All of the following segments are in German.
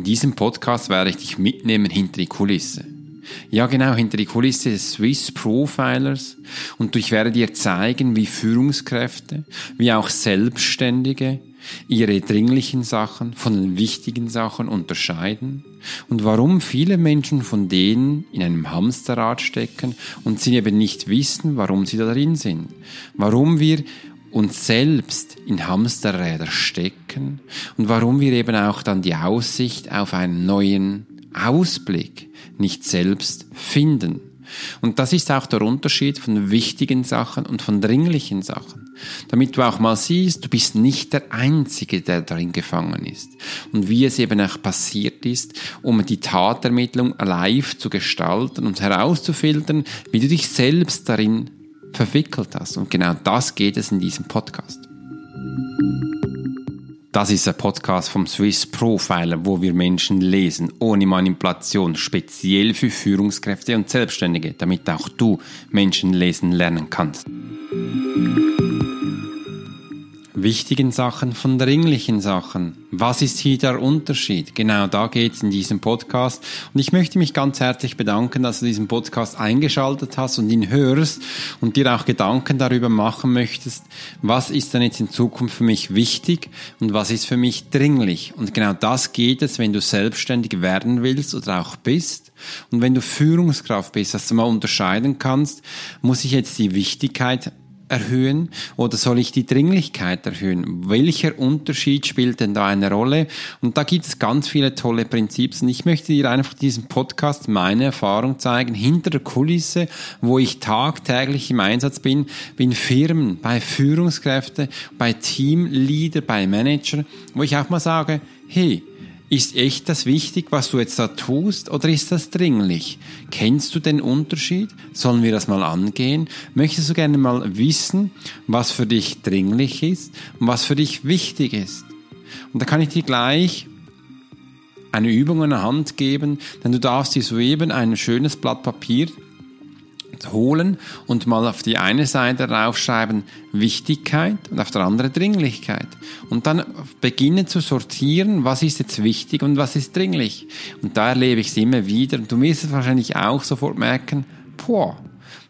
In diesem Podcast werde ich dich mitnehmen hinter die Kulisse. Ja, genau, hinter die Kulisse des Swiss Profilers. Und ich werde dir zeigen, wie Führungskräfte, wie auch Selbstständige ihre dringlichen Sachen von den wichtigen Sachen unterscheiden und warum viele Menschen von denen in einem Hamsterrad stecken und sie eben nicht wissen, warum sie da drin sind. Warum wir uns selbst in Hamsterräder stecken und warum wir eben auch dann die Aussicht auf einen neuen Ausblick nicht selbst finden. Und das ist auch der Unterschied von wichtigen Sachen und von dringlichen Sachen. Damit du auch mal siehst, du bist nicht der Einzige, der darin gefangen ist. Und wie es eben auch passiert ist, um die Tatermittlung live zu gestalten und herauszufiltern, wie du dich selbst darin verwickelt hast. Und genau das geht es in diesem Podcast. Das ist ein Podcast vom Swiss Profiler, wo wir Menschen lesen, ohne Manipulation, speziell für Führungskräfte und Selbstständige, damit auch du Menschen lesen lernen kannst wichtigen Sachen von dringlichen Sachen. Was ist hier der Unterschied? Genau da geht's in diesem Podcast. Und ich möchte mich ganz herzlich bedanken, dass du diesen Podcast eingeschaltet hast und ihn hörst und dir auch Gedanken darüber machen möchtest, was ist denn jetzt in Zukunft für mich wichtig und was ist für mich dringlich. Und genau das geht es, wenn du selbstständig werden willst oder auch bist. Und wenn du Führungskraft bist, dass du mal unterscheiden kannst, muss ich jetzt die Wichtigkeit erhöhen oder soll ich die Dringlichkeit erhöhen? Welcher Unterschied spielt denn da eine Rolle? Und da gibt es ganz viele tolle Prinzipien. Ich möchte dir einfach diesen Podcast meine Erfahrung zeigen, hinter der Kulisse, wo ich tagtäglich im Einsatz bin, bin Firmen, bei Führungskräften, bei Teamleader, bei Manager, wo ich auch mal sage, hey, ist echt das wichtig, was du jetzt da tust, oder ist das dringlich? Kennst du den Unterschied? Sollen wir das mal angehen? Möchtest du gerne mal wissen, was für dich dringlich ist und was für dich wichtig ist? Und da kann ich dir gleich eine Übung in der Hand geben, denn du darfst dir soeben ein schönes Blatt Papier holen und mal auf die eine Seite draufschreiben Wichtigkeit und auf der andere Dringlichkeit. Und dann beginnen zu sortieren, was ist jetzt wichtig und was ist dringlich. Und da erlebe ich es immer wieder. Und du wirst es wahrscheinlich auch sofort merken, boah,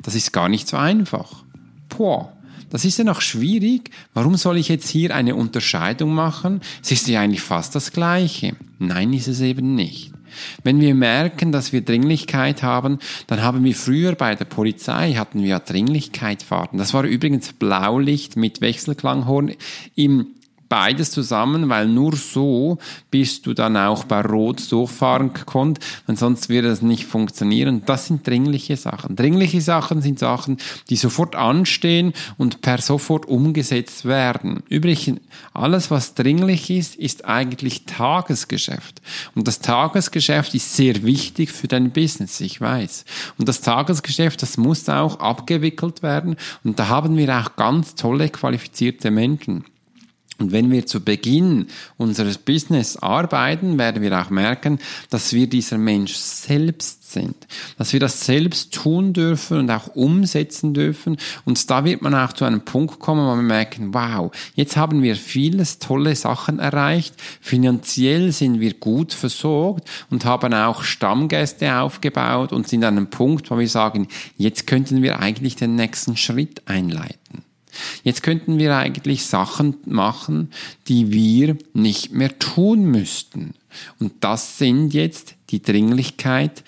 das ist gar nicht so einfach. Boah. Das ist ja noch schwierig. Warum soll ich jetzt hier eine Unterscheidung machen? Es ist ja eigentlich fast das Gleiche. Nein, ist es eben nicht. Wenn wir merken, dass wir Dringlichkeit haben, dann haben wir früher bei der Polizei hatten wir ja Dringlichkeitsfahrten. Das war übrigens Blaulicht mit Wechselklanghorn im beides zusammen, weil nur so bist du dann auch bei Rot durchfahren gekonnt, denn sonst würde das nicht funktionieren. Das sind dringliche Sachen. Dringliche Sachen sind Sachen, die sofort anstehen und per sofort umgesetzt werden. Übrigens, alles was dringlich ist, ist eigentlich Tagesgeschäft. Und das Tagesgeschäft ist sehr wichtig für dein Business, ich weiß. Und das Tagesgeschäft, das muss auch abgewickelt werden. Und da haben wir auch ganz tolle, qualifizierte Menschen. Und wenn wir zu Beginn unseres Business arbeiten, werden wir auch merken, dass wir dieser Mensch selbst sind, dass wir das selbst tun dürfen und auch umsetzen dürfen. Und da wird man auch zu einem Punkt kommen, wo wir merken, wow, jetzt haben wir vieles tolle Sachen erreicht, finanziell sind wir gut versorgt und haben auch Stammgäste aufgebaut und sind an einem Punkt, wo wir sagen, jetzt könnten wir eigentlich den nächsten Schritt einleiten. Jetzt könnten wir eigentlich Sachen machen, die wir nicht mehr tun müssten. Und das sind jetzt die Dringlichkeit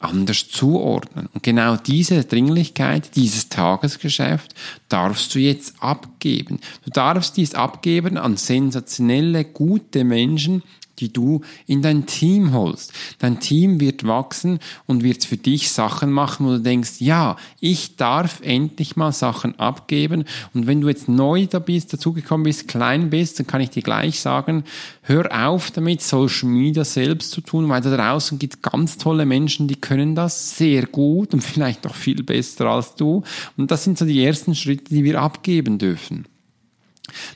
anders zuordnen. Und genau diese Dringlichkeit, dieses Tagesgeschäft darfst du jetzt abgeben. Du darfst dies abgeben an sensationelle, gute Menschen, die du in dein Team holst. Dein Team wird wachsen und wird für dich Sachen machen, wo du denkst, ja, ich darf endlich mal Sachen abgeben. Und wenn du jetzt neu da bist, dazugekommen bist, klein bist, dann kann ich dir gleich sagen, hör auf damit, Social Media selbst zu tun, weil da draußen gibt ganz tolle Menschen, die können das sehr gut und vielleicht noch viel besser als du. Und das sind so die ersten Schritte, die wir abgeben dürfen.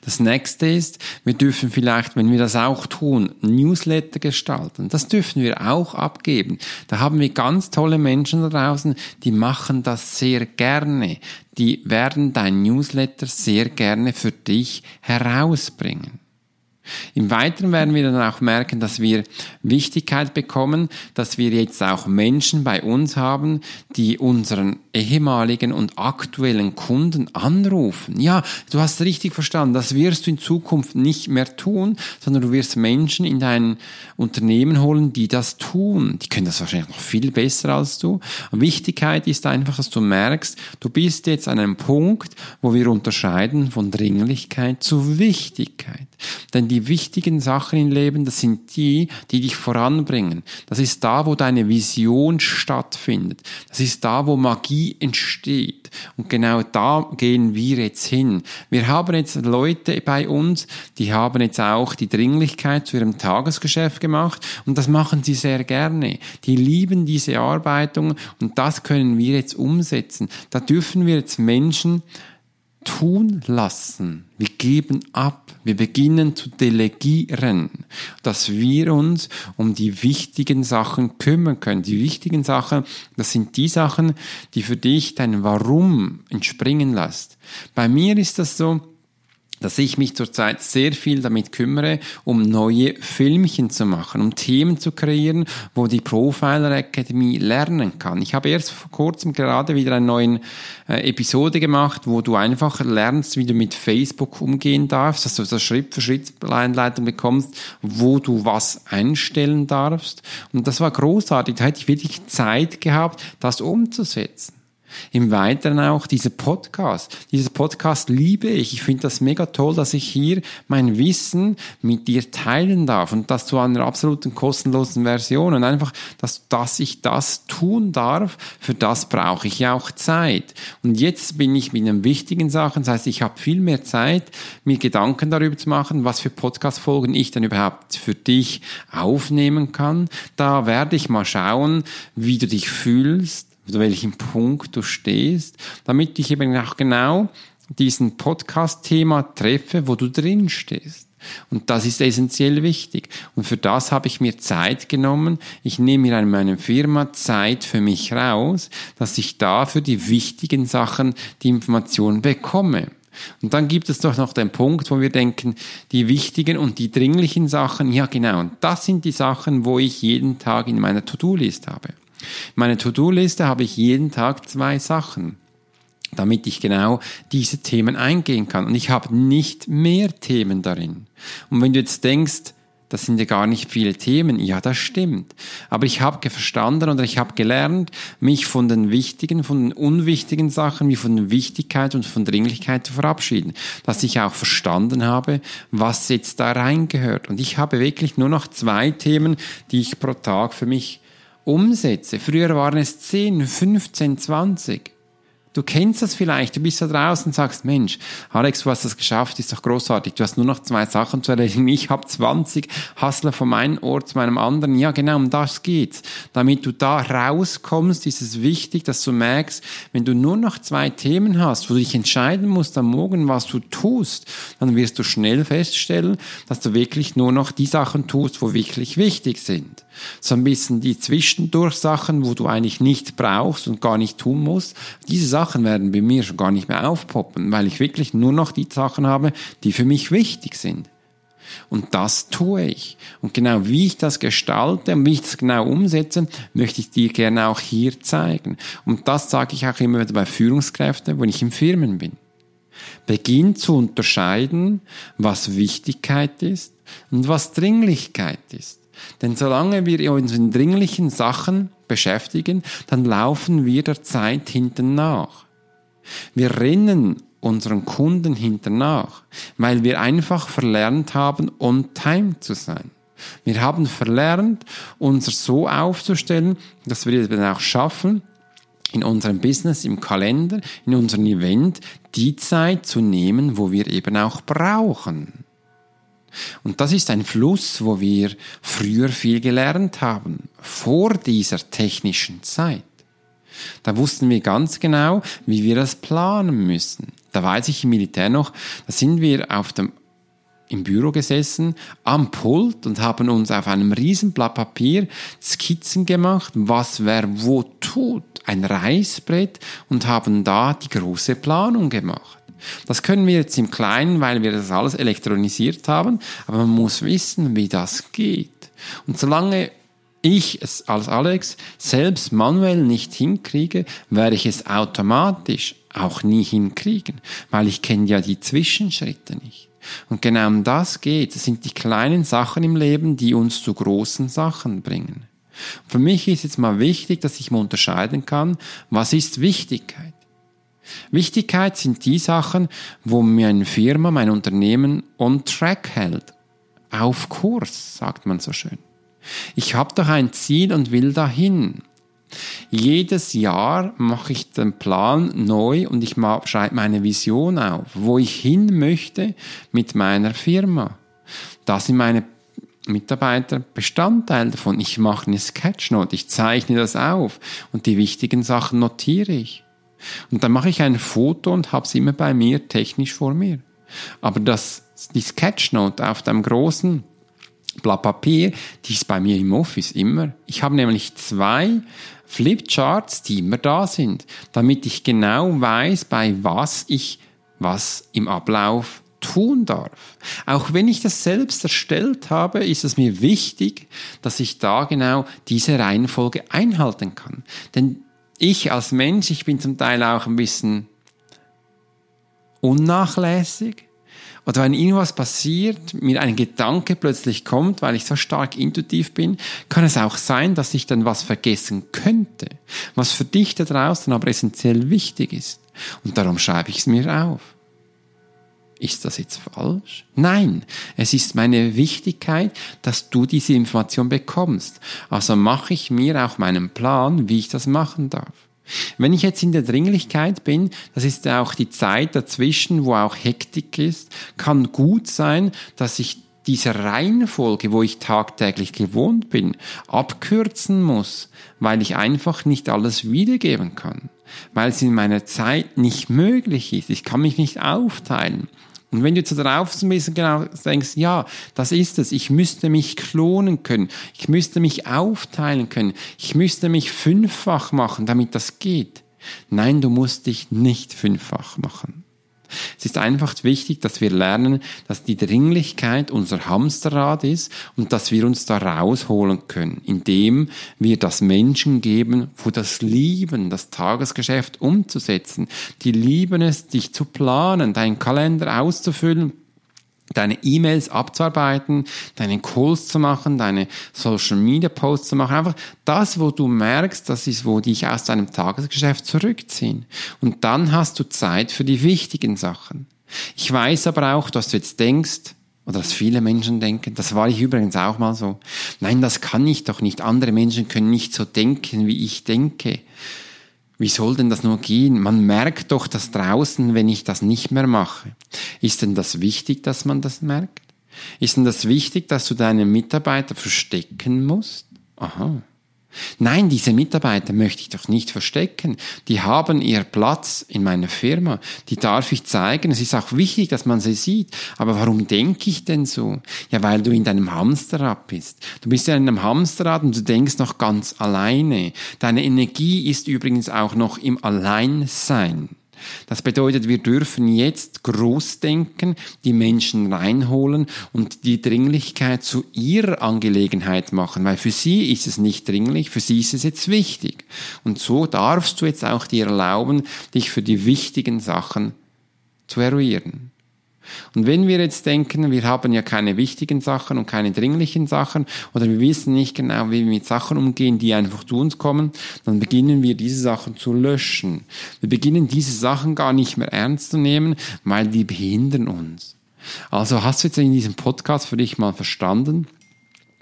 Das nächste ist, wir dürfen vielleicht, wenn wir das auch tun, Newsletter gestalten. Das dürfen wir auch abgeben. Da haben wir ganz tolle Menschen da draußen, die machen das sehr gerne. Die werden dein Newsletter sehr gerne für dich herausbringen. Im Weiteren werden wir dann auch merken, dass wir Wichtigkeit bekommen, dass wir jetzt auch Menschen bei uns haben, die unseren ehemaligen und aktuellen Kunden anrufen. Ja, du hast richtig verstanden, das wirst du in Zukunft nicht mehr tun, sondern du wirst Menschen in dein Unternehmen holen, die das tun. Die können das wahrscheinlich noch viel besser als du. Und Wichtigkeit ist einfach, dass du merkst, du bist jetzt an einem Punkt, wo wir unterscheiden von Dringlichkeit zu Wichtigkeit. Denn die wichtigen Sachen im Leben, das sind die, die dich voranbringen. Das ist da, wo deine Vision stattfindet. Das ist da, wo Magie entsteht. Und genau da gehen wir jetzt hin. Wir haben jetzt Leute bei uns, die haben jetzt auch die Dringlichkeit zu ihrem Tagesgeschäft gemacht und das machen sie sehr gerne. Die lieben diese Arbeitung und das können wir jetzt umsetzen. Da dürfen wir jetzt Menschen tun lassen. Wir geben ab. Wir beginnen zu delegieren, dass wir uns um die wichtigen Sachen kümmern können. Die wichtigen Sachen, das sind die Sachen, die für dich dein Warum entspringen lässt. Bei mir ist das so, dass ich mich zurzeit sehr viel damit kümmere, um neue Filmchen zu machen, um Themen zu kreieren, wo die Profiler Academy lernen kann. Ich habe erst vor kurzem gerade wieder eine neue äh, Episode gemacht, wo du einfach lernst, wie du mit Facebook umgehen darfst, dass du das Schritt für Schritt Einleitung bekommst, wo du was einstellen darfst. Und das war großartig. Da hätte ich wirklich Zeit gehabt, das umzusetzen. Im Weiteren auch dieser Podcast. Dieses Podcast liebe ich. Ich finde das mega toll, dass ich hier mein Wissen mit dir teilen darf und das zu einer absoluten kostenlosen Version und einfach, dass, dass ich das tun darf, für das brauche ich ja auch Zeit. Und jetzt bin ich mit den wichtigen Sachen, das heißt, ich habe viel mehr Zeit, mir Gedanken darüber zu machen, was für Podcast-Folgen ich dann überhaupt für dich aufnehmen kann. Da werde ich mal schauen, wie du dich fühlst, zu welchem Punkt du stehst, damit ich eben auch genau diesen Podcast-Thema treffe, wo du drin stehst. Und das ist essentiell wichtig. Und für das habe ich mir Zeit genommen. Ich nehme mir an meiner Firma Zeit für mich raus, dass ich da für die wichtigen Sachen die Informationen bekomme. Und dann gibt es doch noch den Punkt, wo wir denken, die wichtigen und die dringlichen Sachen, ja genau, und das sind die Sachen, wo ich jeden Tag in meiner To-Do-List habe. Meine To-Do-Liste habe ich jeden Tag zwei Sachen, damit ich genau diese Themen eingehen kann. Und ich habe nicht mehr Themen darin. Und wenn du jetzt denkst, das sind ja gar nicht viele Themen. Ja, das stimmt. Aber ich habe verstanden oder ich habe gelernt, mich von den wichtigen, von den unwichtigen Sachen, wie von Wichtigkeit und von Dringlichkeit zu verabschieden. Dass ich auch verstanden habe, was jetzt da reingehört. Und ich habe wirklich nur noch zwei Themen, die ich pro Tag für mich umsetze. Früher waren es 10, 15, 20. Du kennst das vielleicht, du bist da draußen und sagst, Mensch, Alex, du hast das geschafft, ist doch großartig. Du hast nur noch zwei Sachen zu erledigen. Ich habe 20 Hustler von einem Ort zu meinem anderen. Ja, genau, um das geht's. Damit du da rauskommst, ist es wichtig, dass du merkst, wenn du nur noch zwei Themen hast, wo du dich entscheiden musst am Morgen, was du tust, dann wirst du schnell feststellen, dass du wirklich nur noch die Sachen tust, wo wirklich wichtig sind. So ein bisschen die Zwischendurchsachen, wo du eigentlich nicht brauchst und gar nicht tun musst. Diese Sachen werden bei mir schon gar nicht mehr aufpoppen, weil ich wirklich nur noch die Sachen habe, die für mich wichtig sind. Und das tue ich. Und genau wie ich das gestalte und wie ich das genau umsetze, möchte ich dir gerne auch hier zeigen. Und das sage ich auch immer wieder bei Führungskräften, wenn ich in Firmen bin. Beginn zu unterscheiden, was Wichtigkeit ist und was Dringlichkeit ist. Denn solange wir uns in dringlichen Sachen beschäftigen, dann laufen wir der Zeit hinten nach. Wir rennen unseren Kunden hinten nach, weil wir einfach verlernt haben, on time zu sein. Wir haben verlernt, uns so aufzustellen, dass wir es dann auch schaffen, in unserem Business, im Kalender, in unserem Event die Zeit zu nehmen, wo wir eben auch brauchen. Und das ist ein Fluss, wo wir früher viel gelernt haben, vor dieser technischen Zeit. Da wussten wir ganz genau, wie wir das planen müssen. Da weiß ich im Militär noch, da sind wir auf dem im Büro gesessen, am Pult und haben uns auf einem riesen Blatt Papier Skizzen gemacht, was wer wo tut, ein Reißbrett und haben da die große Planung gemacht. Das können wir jetzt im Kleinen, weil wir das alles elektronisiert haben, aber man muss wissen, wie das geht. Und solange ich es als Alex selbst manuell nicht hinkriege, werde ich es automatisch auch nie hinkriegen, weil ich kenne ja die Zwischenschritte nicht. Und genau um das geht. Es sind die kleinen Sachen im Leben, die uns zu großen Sachen bringen. Für mich ist jetzt mal wichtig, dass ich mal unterscheiden kann, was ist Wichtigkeit. Wichtigkeit sind die Sachen, wo mir eine Firma, mein Unternehmen on track hält. Auf Kurs, sagt man so schön. Ich habe doch ein Ziel und will dahin. Jedes Jahr mache ich den Plan neu und ich schreibe meine Vision auf, wo ich hin möchte mit meiner Firma. Da sind meine Mitarbeiter Bestandteil davon. Ich mache eine Sketchnote, ich zeichne das auf und die wichtigen Sachen notiere ich. Und dann mache ich ein Foto und habe es immer bei mir technisch vor mir. Aber das, die Sketchnote auf dem großen Blatt Papier, die ist bei mir im Office immer. Ich habe nämlich zwei Flipcharts, die immer da sind, damit ich genau weiß, bei was ich was im Ablauf tun darf. Auch wenn ich das selbst erstellt habe, ist es mir wichtig, dass ich da genau diese Reihenfolge einhalten kann. Denn ich als Mensch, ich bin zum Teil auch ein bisschen unnachlässig. Oder wenn irgendwas passiert, mir ein Gedanke plötzlich kommt, weil ich so stark intuitiv bin, kann es auch sein, dass ich dann was vergessen könnte, was für dich da draußen aber essentiell wichtig ist. Und darum schreibe ich es mir auf. Ist das jetzt falsch? Nein, es ist meine Wichtigkeit, dass du diese Information bekommst. Also mache ich mir auch meinen Plan, wie ich das machen darf. Wenn ich jetzt in der Dringlichkeit bin, das ist ja auch die Zeit dazwischen, wo auch Hektik ist, kann gut sein, dass ich diese Reihenfolge, wo ich tagtäglich gewohnt bin, abkürzen muss, weil ich einfach nicht alles wiedergeben kann, weil es in meiner Zeit nicht möglich ist. Ich kann mich nicht aufteilen. Und wenn du jetzt darauf ein bisschen genau denkst, ja, das ist es, ich müsste mich klonen können, ich müsste mich aufteilen können, ich müsste mich fünffach machen, damit das geht. Nein, du musst dich nicht fünffach machen. Es ist einfach wichtig, dass wir lernen, dass die Dringlichkeit unser Hamsterrad ist und dass wir uns da rausholen können, indem wir das Menschen geben, wo das lieben, das Tagesgeschäft umzusetzen. Die lieben es, dich zu planen, deinen Kalender auszufüllen deine E-Mails abzuarbeiten, deinen Calls zu machen, deine Social Media Posts zu machen. Einfach das, wo du merkst, das ist, wo dich aus deinem Tagesgeschäft zurückziehen. Und dann hast du Zeit für die wichtigen Sachen. Ich weiß aber auch, dass du jetzt denkst, oder dass viele Menschen denken, das war ich übrigens auch mal so, nein, das kann ich doch nicht. Andere Menschen können nicht so denken, wie ich denke. Wie soll denn das nur gehen? Man merkt doch das draußen, wenn ich das nicht mehr mache. Ist denn das wichtig, dass man das merkt? Ist denn das wichtig, dass du deinen Mitarbeiter verstecken musst? Aha. Nein, diese Mitarbeiter möchte ich doch nicht verstecken. Die haben ihr Platz in meiner Firma. Die darf ich zeigen. Es ist auch wichtig, dass man sie sieht. Aber warum denke ich denn so? Ja, weil du in deinem Hamsterrad bist. Du bist ja in einem Hamsterrad und du denkst noch ganz alleine. Deine Energie ist übrigens auch noch im Alleinsein. Das bedeutet, wir dürfen jetzt groß denken, die Menschen reinholen und die Dringlichkeit zu ihrer Angelegenheit machen, weil für sie ist es nicht dringlich, für sie ist es jetzt wichtig. Und so darfst du jetzt auch dir erlauben, dich für die wichtigen Sachen zu eruieren. Und wenn wir jetzt denken, wir haben ja keine wichtigen Sachen und keine dringlichen Sachen oder wir wissen nicht genau, wie wir mit Sachen umgehen, die einfach zu uns kommen, dann beginnen wir diese Sachen zu löschen. Wir beginnen diese Sachen gar nicht mehr ernst zu nehmen, weil die behindern uns. Also hast du jetzt in diesem Podcast für dich mal verstanden,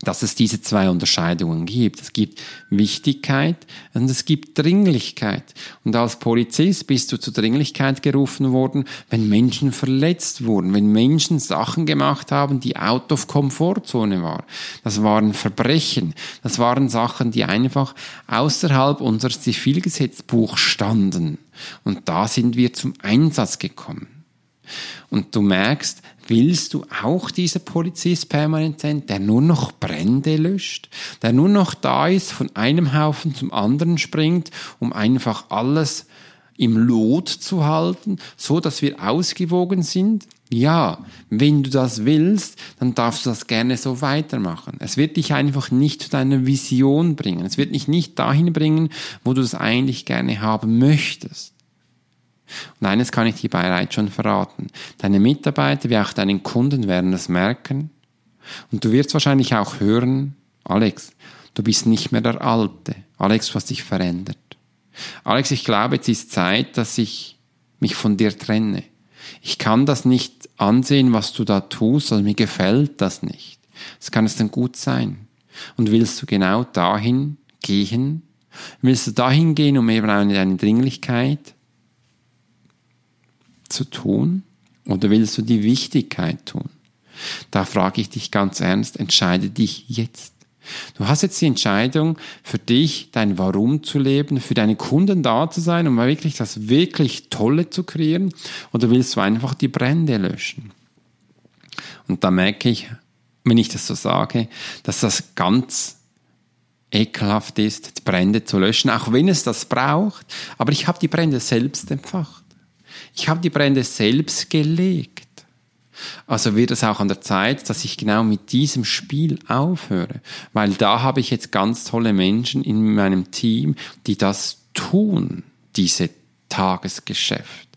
dass es diese zwei Unterscheidungen gibt. Es gibt Wichtigkeit und es gibt Dringlichkeit. Und als Polizist bist du zur Dringlichkeit gerufen worden, wenn Menschen verletzt wurden, wenn Menschen Sachen gemacht haben, die out of Komfortzone waren. Das waren Verbrechen. Das waren Sachen, die einfach außerhalb unseres Zivilgesetzbuchs standen. Und da sind wir zum Einsatz gekommen. Und du merkst, willst du auch dieser Polizist permanent sein, der nur noch Brände löscht, der nur noch da ist, von einem Haufen zum anderen springt, um einfach alles im Lot zu halten, so dass wir ausgewogen sind? Ja, wenn du das willst, dann darfst du das gerne so weitermachen. Es wird dich einfach nicht zu deiner Vision bringen. Es wird dich nicht dahin bringen, wo du es eigentlich gerne haben möchtest. Und eines kann ich dir bereits schon verraten. Deine Mitarbeiter wie auch deine Kunden werden das merken. Und du wirst wahrscheinlich auch hören, Alex, du bist nicht mehr der Alte. Alex, du hast dich verändert. Alex, ich glaube, jetzt ist Zeit, dass ich mich von dir trenne. Ich kann das nicht ansehen, was du da tust, also mir gefällt das nicht. Das kann es denn gut sein. Und willst du genau dahin gehen? Willst du dahin gehen, um eben eine Dringlichkeit zu tun? Oder willst du die Wichtigkeit tun? Da frage ich dich ganz ernst, entscheide dich jetzt. Du hast jetzt die Entscheidung für dich, dein Warum zu leben, für deine Kunden da zu sein, um wirklich das wirklich Tolle zu kreieren, oder willst du einfach die Brände löschen? Und da merke ich, wenn ich das so sage, dass das ganz ekelhaft ist, die Brände zu löschen, auch wenn es das braucht. Aber ich habe die Brände selbst empfacht. Ich habe die Brände selbst gelegt. Also wird es auch an der Zeit, dass ich genau mit diesem Spiel aufhöre, weil da habe ich jetzt ganz tolle Menschen in meinem Team, die das tun, diese Tagesgeschäft.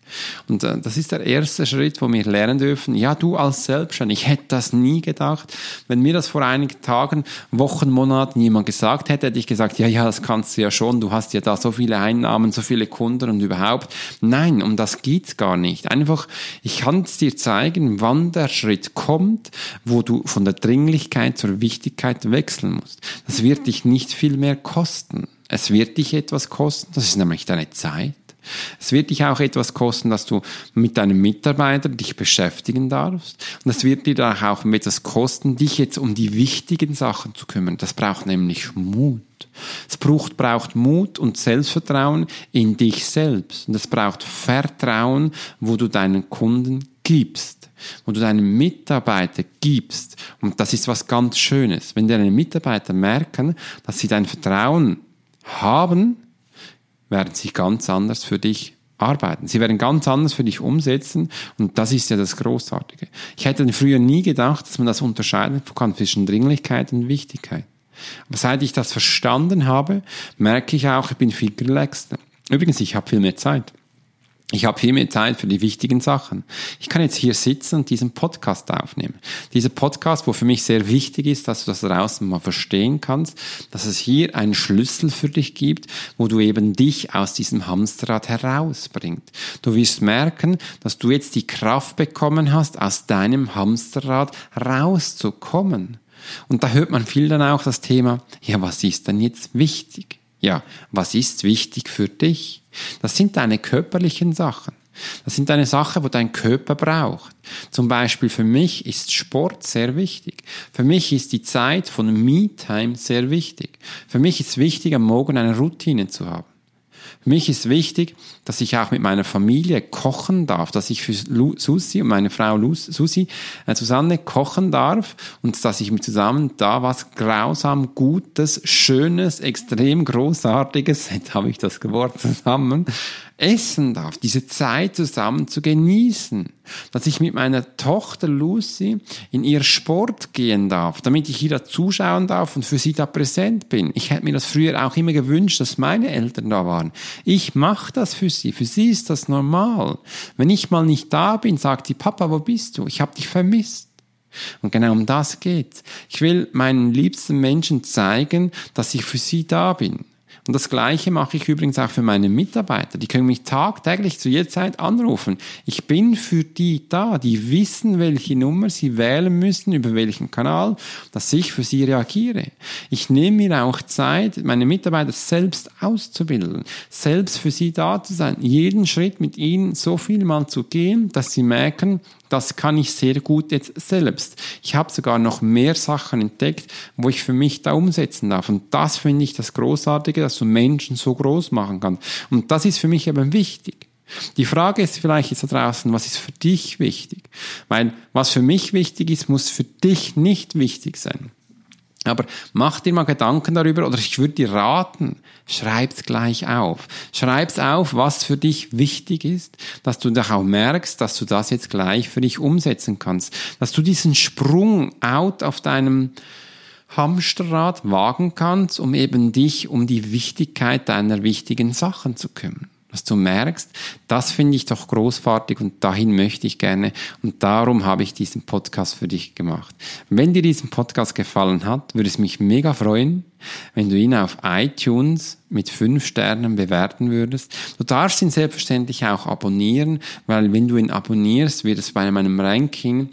Und äh, das ist der erste Schritt, wo wir lernen dürfen, ja, du als Selbstständig, ich hätte das nie gedacht. Wenn mir das vor einigen Tagen, Wochen, Monaten jemand gesagt hätte, hätte ich gesagt, ja, ja, das kannst du ja schon, du hast ja da so viele Einnahmen, so viele Kunden und überhaupt. Nein, um das geht's gar nicht. Einfach, ich kann es dir zeigen, wann der Schritt kommt, wo du von der Dringlichkeit zur Wichtigkeit wechseln musst. Das wird dich nicht viel mehr kosten. Es wird dich etwas kosten, das ist nämlich deine Zeit. Es wird dich auch etwas kosten, dass du mit deinem Mitarbeiter dich beschäftigen darfst. Und es wird dir auch etwas kosten, dich jetzt um die wichtigen Sachen zu kümmern. Das braucht nämlich Mut. Es braucht, braucht Mut und Selbstvertrauen in dich selbst. Und es braucht Vertrauen, wo du deinen Kunden gibst, wo du deinen Mitarbeiter gibst. Und das ist was ganz Schönes. Wenn deine Mitarbeiter merken, dass sie dein Vertrauen haben, werden sie ganz anders für dich arbeiten. Sie werden ganz anders für dich umsetzen und das ist ja das Großartige. Ich hätte früher nie gedacht, dass man das unterscheiden kann zwischen Dringlichkeit und Wichtigkeit. Aber seit ich das verstanden habe, merke ich auch, ich bin viel relaxter. Übrigens, ich habe viel mehr Zeit. Ich habe viel mehr Zeit für die wichtigen Sachen. Ich kann jetzt hier sitzen und diesen Podcast aufnehmen. Dieser Podcast, wo für mich sehr wichtig ist, dass du das draußen mal verstehen kannst, dass es hier einen Schlüssel für dich gibt, wo du eben dich aus diesem Hamsterrad herausbringt. Du wirst merken, dass du jetzt die Kraft bekommen hast, aus deinem Hamsterrad rauszukommen. Und da hört man viel dann auch das Thema, ja, was ist denn jetzt wichtig? Ja, was ist wichtig für dich? Das sind deine körperlichen Sachen. Das sind deine Sachen, wo dein Körper braucht. Zum Beispiel für mich ist Sport sehr wichtig. Für mich ist die Zeit von Me-Time sehr wichtig. Für mich ist wichtig, am Morgen eine Routine zu haben. Mich ist wichtig, dass ich auch mit meiner Familie kochen darf, dass ich für Susi und meine Frau Susi äh, Susanne kochen darf und dass ich mit zusammen da was grausam Gutes, Schönes, extrem Großartiges, jetzt habe ich das Wort zusammen, essen darf, diese Zeit zusammen zu genießen, dass ich mit meiner Tochter Lucy in ihr Sport gehen darf, damit ich ihr da zuschauen darf und für sie da präsent bin. Ich hätte mir das früher auch immer gewünscht, dass meine Eltern da waren. Ich mache das für sie, für sie ist das normal. Wenn ich mal nicht da bin, sagt sie, Papa, wo bist du? Ich habe dich vermisst. Und genau um das geht's. Ich will meinen liebsten Menschen zeigen, dass ich für sie da bin. Und das Gleiche mache ich übrigens auch für meine Mitarbeiter. Die können mich tagtäglich zu jeder Zeit anrufen. Ich bin für die da. Die wissen, welche Nummer sie wählen müssen, über welchen Kanal, dass ich für sie reagiere. Ich nehme mir auch Zeit, meine Mitarbeiter selbst auszubilden, selbst für sie da zu sein, jeden Schritt mit ihnen so viel mal zu gehen, dass sie merken, das kann ich sehr gut jetzt selbst. Ich habe sogar noch mehr Sachen entdeckt, wo ich für mich da umsetzen darf. Und das finde ich das Großartige, dass du Menschen so groß machen kannst. Und das ist für mich eben wichtig. Die Frage ist vielleicht jetzt da draußen, was ist für dich wichtig? Weil was für mich wichtig ist, muss für dich nicht wichtig sein. Aber mach dir mal Gedanken darüber oder ich würde dir raten, schreib's gleich auf. Schreib's auf, was für dich wichtig ist, dass du doch auch merkst, dass du das jetzt gleich für dich umsetzen kannst. Dass du diesen Sprung out auf deinem Hamsterrad wagen kannst, um eben dich um die Wichtigkeit deiner wichtigen Sachen zu kümmern dass du merkst, das finde ich doch großartig und dahin möchte ich gerne und darum habe ich diesen Podcast für dich gemacht. Wenn dir diesen Podcast gefallen hat, würde es mich mega freuen, wenn du ihn auf iTunes mit fünf Sternen bewerten würdest. Du darfst ihn selbstverständlich auch abonnieren, weil wenn du ihn abonnierst, wird es bei meinem Ranking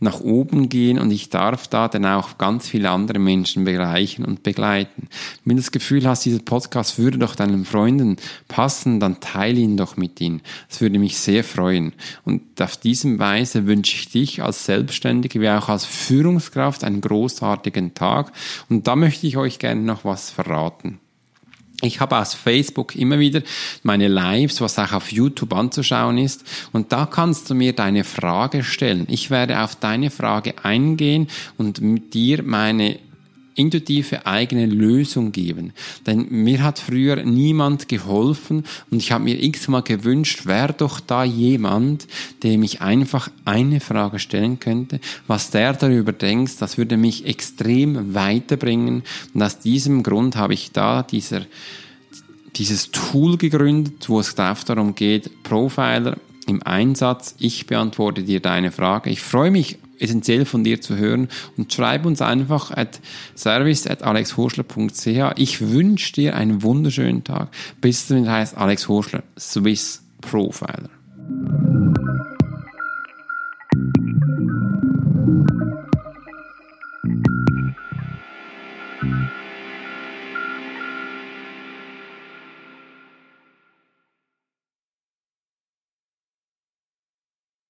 nach oben gehen und ich darf da dann auch ganz viele andere Menschen bereichen und begleiten. Wenn du das Gefühl hast, dieser Podcast würde doch deinen Freunden passen, dann teile ihn doch mit ihnen. Das würde mich sehr freuen. Und auf diesem Weise wünsche ich dich als Selbstständige wie auch als Führungskraft einen großartigen Tag. Und da möchte ich euch gerne noch was verraten. Ich habe aus Facebook immer wieder meine Lives, was auch auf YouTube anzuschauen ist. Und da kannst du mir deine Frage stellen. Ich werde auf deine Frage eingehen und mit dir meine intuitive eigene Lösung geben. Denn mir hat früher niemand geholfen und ich habe mir x-mal gewünscht, wäre doch da jemand, dem ich einfach eine Frage stellen könnte, was der darüber denkt, das würde mich extrem weiterbringen und aus diesem Grund habe ich da dieser dieses Tool gegründet, wo es darum geht, Profiler im Einsatz. Ich beantworte dir deine Frage. Ich freue mich essentiell von dir zu hören und schreib uns einfach at service at alexhorschler.ch. Ich wünsche dir einen wunderschönen Tag. Bis zum heißt Alex Horschler, Swiss Profiler.